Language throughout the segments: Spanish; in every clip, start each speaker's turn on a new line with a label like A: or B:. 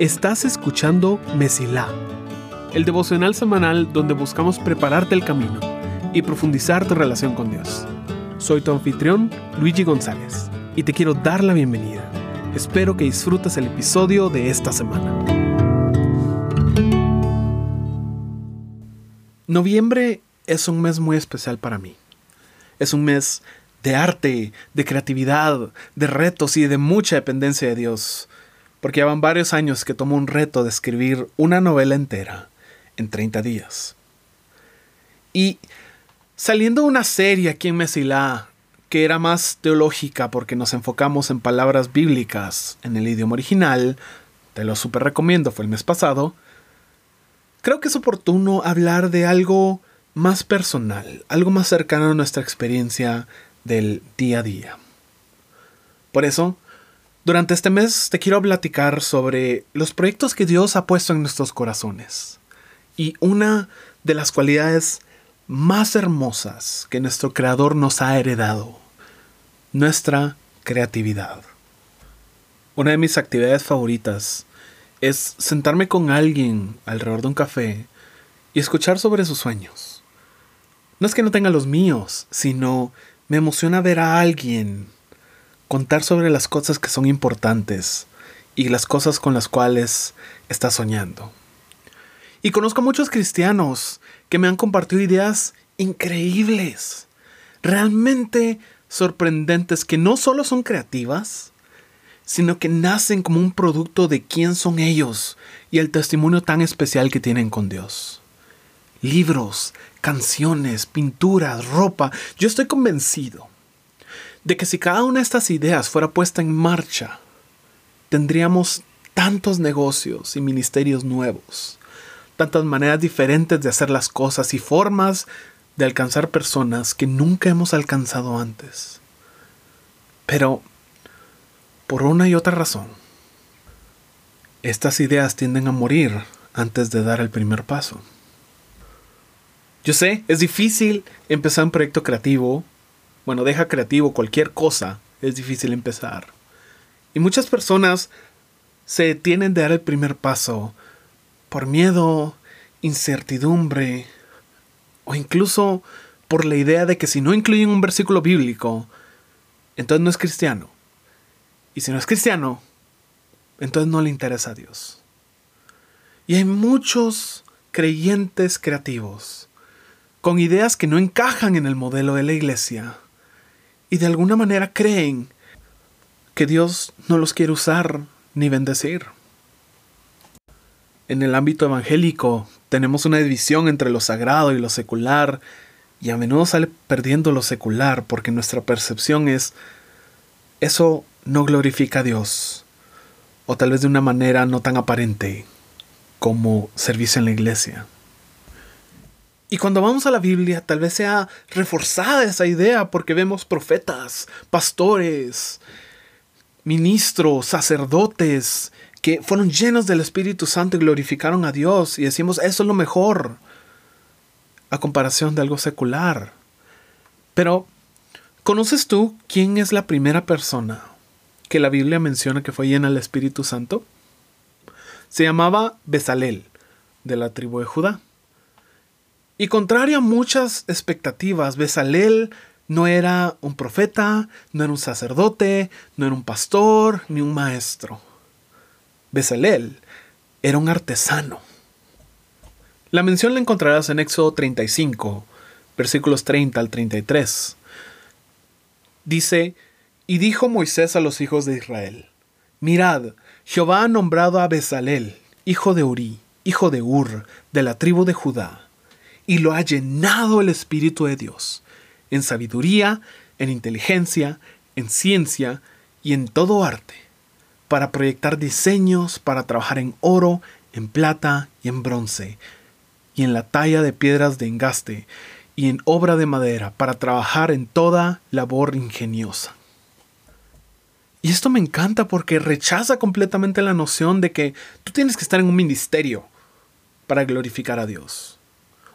A: Estás escuchando Mesilá, el devocional semanal donde buscamos prepararte el camino y profundizar tu relación con Dios. Soy tu anfitrión, Luigi González, y te quiero dar la bienvenida. Espero que disfrutes el episodio de esta semana. Noviembre es un mes muy especial para mí. Es un mes de arte, de creatividad, de retos y de mucha dependencia de Dios porque ya van varios años que tomo un reto de escribir una novela entera en 30 días. Y saliendo de una serie aquí en Mesilá, que era más teológica porque nos enfocamos en palabras bíblicas en el idioma original, te lo super recomiendo, fue el mes pasado, creo que es oportuno hablar de algo más personal, algo más cercano a nuestra experiencia del día a día. Por eso, durante este mes te quiero platicar sobre los proyectos que Dios ha puesto en nuestros corazones. Y una de las cualidades más hermosas que nuestro Creador nos ha heredado, nuestra creatividad. Una de mis actividades favoritas es sentarme con alguien alrededor de un café y escuchar sobre sus sueños. No es que no tenga los míos, sino me emociona ver a alguien contar sobre las cosas que son importantes y las cosas con las cuales estás soñando. Y conozco muchos cristianos que me han compartido ideas increíbles, realmente sorprendentes, que no solo son creativas, sino que nacen como un producto de quién son ellos y el testimonio tan especial que tienen con Dios. Libros, canciones, pinturas, ropa, yo estoy convencido de que si cada una de estas ideas fuera puesta en marcha, tendríamos tantos negocios y ministerios nuevos, tantas maneras diferentes de hacer las cosas y formas de alcanzar personas que nunca hemos alcanzado antes. Pero, por una y otra razón, estas ideas tienden a morir antes de dar el primer paso. Yo sé, es difícil empezar un proyecto creativo bueno, deja creativo cualquier cosa, es difícil empezar. Y muchas personas se detienen de dar el primer paso por miedo, incertidumbre o incluso por la idea de que si no incluyen un versículo bíblico, entonces no es cristiano. Y si no es cristiano, entonces no le interesa a Dios. Y hay muchos creyentes creativos con ideas que no encajan en el modelo de la iglesia y de alguna manera creen que Dios no los quiere usar ni bendecir. En el ámbito evangélico tenemos una división entre lo sagrado y lo secular, y a menudo sale perdiendo lo secular porque nuestra percepción es eso no glorifica a Dios, o tal vez de una manera no tan aparente como servicio en la iglesia. Y cuando vamos a la Biblia, tal vez sea reforzada esa idea porque vemos profetas, pastores, ministros, sacerdotes, que fueron llenos del Espíritu Santo y glorificaron a Dios y decimos, eso es lo mejor, a comparación de algo secular. Pero, ¿conoces tú quién es la primera persona que la Biblia menciona que fue llena del Espíritu Santo? Se llamaba Besalel, de la tribu de Judá. Y contrario a muchas expectativas, Besalel no era un profeta, no era un sacerdote, no era un pastor, ni un maestro. Besalel era un artesano. La mención la encontrarás en Éxodo 35, versículos 30 al 33. Dice, y dijo Moisés a los hijos de Israel, Mirad, Jehová ha nombrado a Besalel, hijo de Uri, hijo de Ur, de la tribu de Judá y lo ha llenado el Espíritu de Dios, en sabiduría, en inteligencia, en ciencia y en todo arte, para proyectar diseños, para trabajar en oro, en plata y en bronce, y en la talla de piedras de engaste, y en obra de madera, para trabajar en toda labor ingeniosa. Y esto me encanta porque rechaza completamente la noción de que tú tienes que estar en un ministerio para glorificar a Dios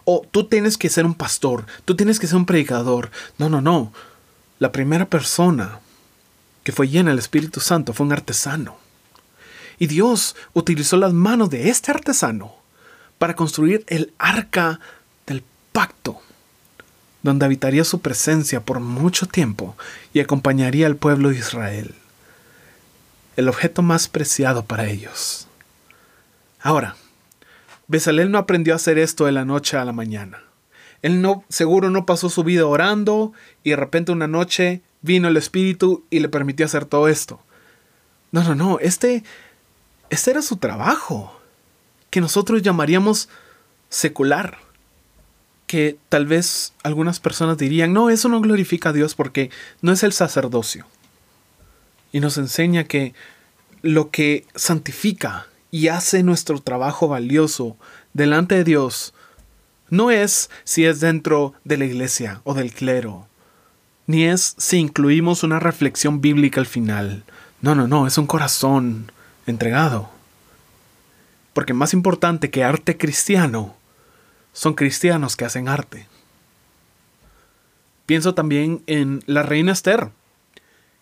A: o tú tienes que ser un pastor, tú tienes que ser un predicador. No, no, no. La primera persona que fue llena del Espíritu Santo, fue un artesano. Y Dios utilizó las manos de este artesano para construir el arca del pacto, donde habitaría su presencia por mucho tiempo y acompañaría al pueblo de Israel, el objeto más preciado para ellos. Ahora, Besalel no aprendió a hacer esto de la noche a la mañana. Él no, seguro no pasó su vida orando y de repente una noche vino el Espíritu y le permitió hacer todo esto. No, no, no, este, este era su trabajo, que nosotros llamaríamos secular. Que tal vez algunas personas dirían, no, eso no glorifica a Dios porque no es el sacerdocio. Y nos enseña que lo que santifica y hace nuestro trabajo valioso delante de Dios no es si es dentro de la iglesia o del clero, ni es si incluimos una reflexión bíblica al final. No, no, no, es un corazón entregado. Porque más importante que arte cristiano, son cristianos que hacen arte. Pienso también en la reina Esther,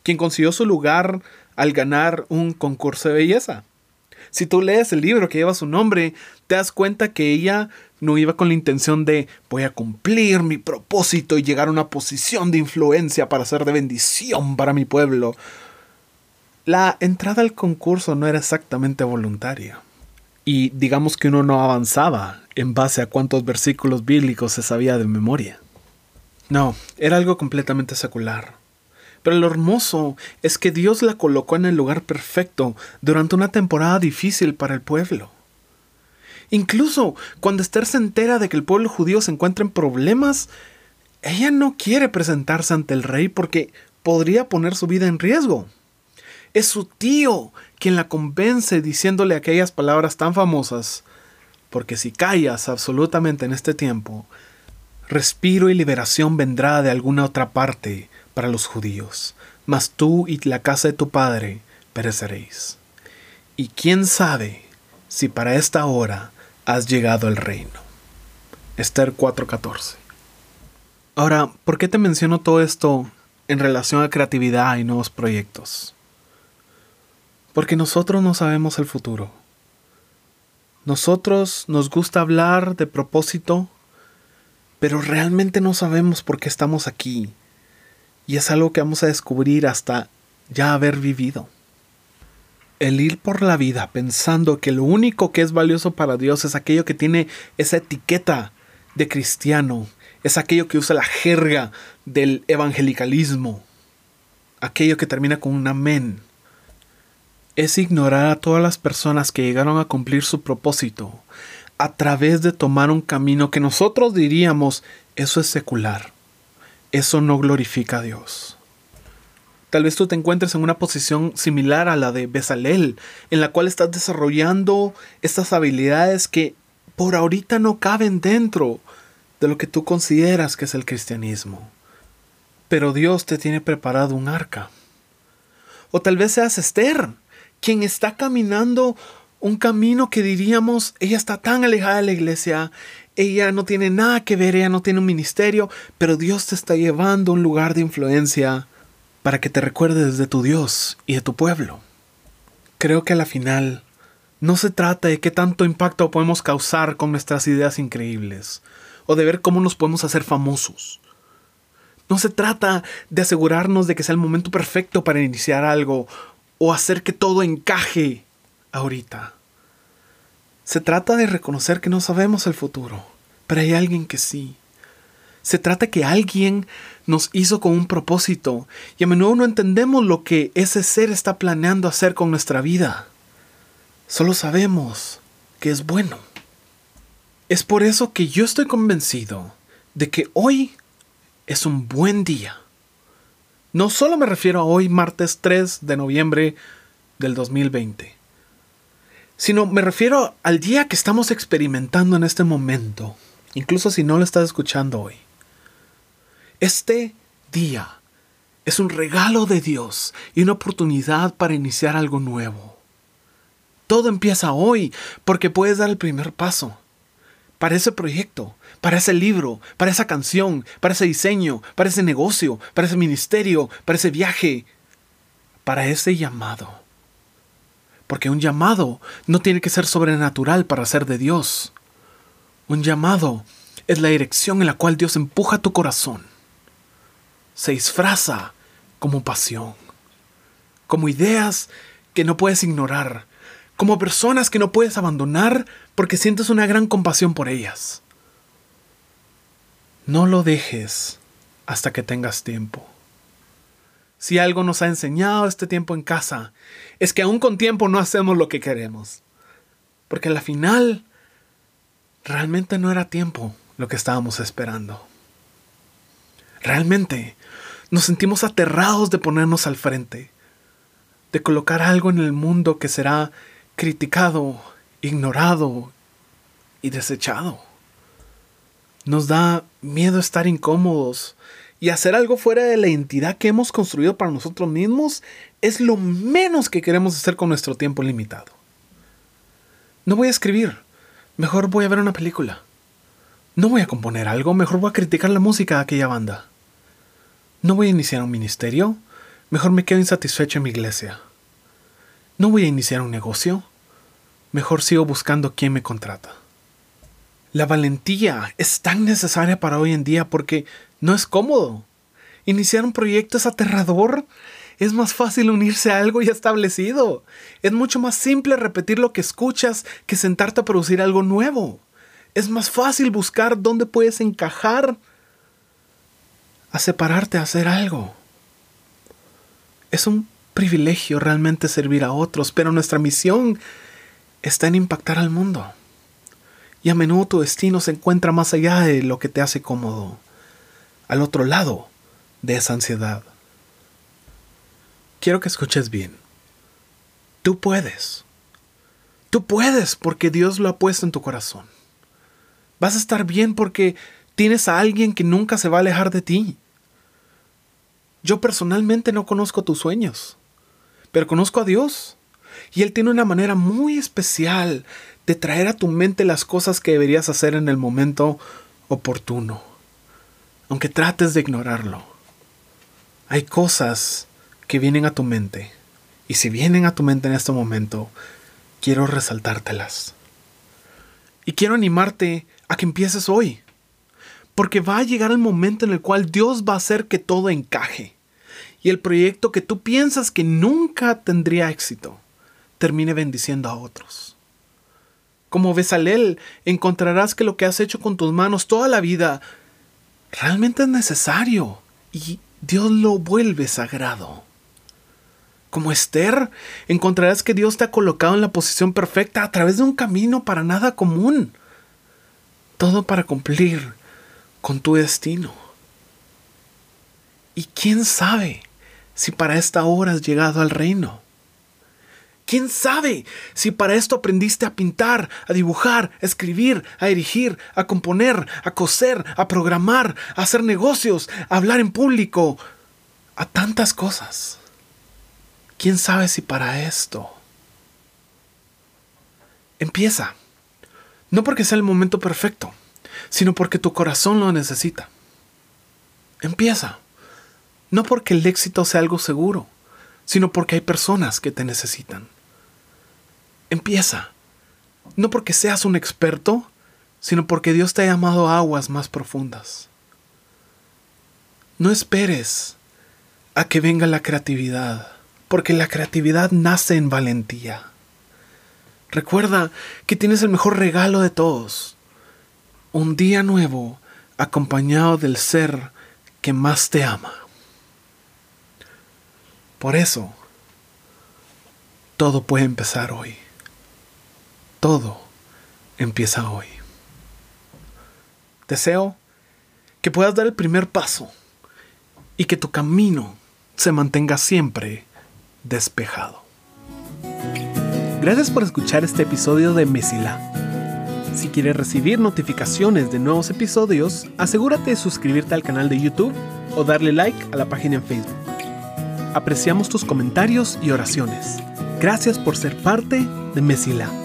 A: quien consiguió su lugar al ganar un concurso de belleza. Si tú lees el libro que lleva su nombre, te das cuenta que ella no iba con la intención de voy a cumplir mi propósito y llegar a una posición de influencia para ser de bendición para mi pueblo. La entrada al concurso no era exactamente voluntaria. Y digamos que uno no avanzaba en base a cuántos versículos bíblicos se sabía de memoria. No, era algo completamente secular. Pero lo hermoso es que Dios la colocó en el lugar perfecto durante una temporada difícil para el pueblo. Incluso cuando Esther se entera de que el pueblo judío se encuentra en problemas, ella no quiere presentarse ante el rey porque podría poner su vida en riesgo. Es su tío quien la convence diciéndole aquellas palabras tan famosas, porque si callas absolutamente en este tiempo, respiro y liberación vendrá de alguna otra parte para los judíos, mas tú y la casa de tu padre pereceréis. Y quién sabe si para esta hora has llegado al reino. Esther 4:14. Ahora, ¿por qué te menciono todo esto en relación a creatividad y nuevos proyectos? Porque nosotros no sabemos el futuro. Nosotros nos gusta hablar de propósito, pero realmente no sabemos por qué estamos aquí. Y es algo que vamos a descubrir hasta ya haber vivido. El ir por la vida pensando que lo único que es valioso para Dios es aquello que tiene esa etiqueta de cristiano, es aquello que usa la jerga del evangelicalismo, aquello que termina con un amén, es ignorar a todas las personas que llegaron a cumplir su propósito a través de tomar un camino que nosotros diríamos eso es secular, eso no glorifica a Dios. Tal vez tú te encuentres en una posición similar a la de Besalel, en la cual estás desarrollando estas habilidades que por ahorita no caben dentro de lo que tú consideras que es el cristianismo. Pero Dios te tiene preparado un arca. O tal vez seas Esther, quien está caminando un camino que diríamos, ella está tan alejada de la iglesia, ella no tiene nada que ver, ella no tiene un ministerio, pero Dios te está llevando a un lugar de influencia para que te recuerdes de tu Dios y de tu pueblo. Creo que a la final no se trata de qué tanto impacto podemos causar con nuestras ideas increíbles, o de ver cómo nos podemos hacer famosos. No se trata de asegurarnos de que sea el momento perfecto para iniciar algo o hacer que todo encaje ahorita. Se trata de reconocer que no sabemos el futuro, pero hay alguien que sí. Se trata que alguien nos hizo con un propósito y a menudo no entendemos lo que ese ser está planeando hacer con nuestra vida. Solo sabemos que es bueno. Es por eso que yo estoy convencido de que hoy es un buen día. No solo me refiero a hoy, martes 3 de noviembre del 2020, sino me refiero al día que estamos experimentando en este momento, incluso si no lo estás escuchando hoy. Este día es un regalo de Dios y una oportunidad para iniciar algo nuevo. Todo empieza hoy porque puedes dar el primer paso. Para ese proyecto, para ese libro, para esa canción, para ese diseño, para ese negocio, para ese ministerio, para ese viaje, para ese llamado. Porque un llamado no tiene que ser sobrenatural para ser de Dios. Un llamado es la dirección en la cual Dios empuja tu corazón. Se disfraza como pasión, como ideas que no puedes ignorar, como personas que no puedes abandonar porque sientes una gran compasión por ellas. No lo dejes hasta que tengas tiempo. Si algo nos ha enseñado este tiempo en casa, es que aún con tiempo no hacemos lo que queremos. Porque al final, realmente no era tiempo lo que estábamos esperando. Realmente, nos sentimos aterrados de ponernos al frente, de colocar algo en el mundo que será criticado, ignorado y desechado. Nos da miedo estar incómodos y hacer algo fuera de la entidad que hemos construido para nosotros mismos es lo menos que queremos hacer con nuestro tiempo limitado. No voy a escribir, mejor voy a ver una película. No voy a componer algo, mejor voy a criticar la música de aquella banda. No voy a iniciar un ministerio, mejor me quedo insatisfecho en mi iglesia. No voy a iniciar un negocio, mejor sigo buscando quién me contrata. La valentía es tan necesaria para hoy en día porque no es cómodo. Iniciar un proyecto es aterrador. Es más fácil unirse a algo ya establecido. Es mucho más simple repetir lo que escuchas que sentarte a producir algo nuevo. Es más fácil buscar dónde puedes encajar a separarte a hacer algo. Es un privilegio realmente servir a otros, pero nuestra misión está en impactar al mundo. Y a menudo tu destino se encuentra más allá de lo que te hace cómodo, al otro lado de esa ansiedad. Quiero que escuches bien. Tú puedes. Tú puedes porque Dios lo ha puesto en tu corazón. Vas a estar bien porque tienes a alguien que nunca se va a alejar de ti. Yo personalmente no conozco tus sueños, pero conozco a Dios. Y Él tiene una manera muy especial de traer a tu mente las cosas que deberías hacer en el momento oportuno, aunque trates de ignorarlo. Hay cosas que vienen a tu mente, y si vienen a tu mente en este momento, quiero resaltártelas. Y quiero animarte a que empieces hoy. Porque va a llegar el momento en el cual Dios va a hacer que todo encaje. Y el proyecto que tú piensas que nunca tendría éxito, termine bendiciendo a otros. Como Besalel, encontrarás que lo que has hecho con tus manos toda la vida realmente es necesario y Dios lo vuelve sagrado. Como Esther, encontrarás que Dios te ha colocado en la posición perfecta a través de un camino para nada común todo para cumplir con tu destino. Y quién sabe si para esta hora has llegado al reino. ¿Quién sabe si para esto aprendiste a pintar, a dibujar, a escribir, a dirigir, a componer, a coser, a programar, a hacer negocios, a hablar en público, a tantas cosas? ¿Quién sabe si para esto? Empieza. No porque sea el momento perfecto, sino porque tu corazón lo necesita. Empieza. No porque el éxito sea algo seguro, sino porque hay personas que te necesitan. Empieza. No porque seas un experto, sino porque Dios te ha llamado a aguas más profundas. No esperes a que venga la creatividad, porque la creatividad nace en valentía. Recuerda que tienes el mejor regalo de todos. Un día nuevo acompañado del ser que más te ama. Por eso, todo puede empezar hoy. Todo empieza hoy. Deseo que puedas dar el primer paso y que tu camino se mantenga siempre despejado. Gracias por escuchar este episodio de Mesila. Si quieres recibir notificaciones de nuevos episodios, asegúrate de suscribirte al canal de YouTube o darle like a la página en Facebook. Apreciamos tus comentarios y oraciones. Gracias por ser parte de Mesila.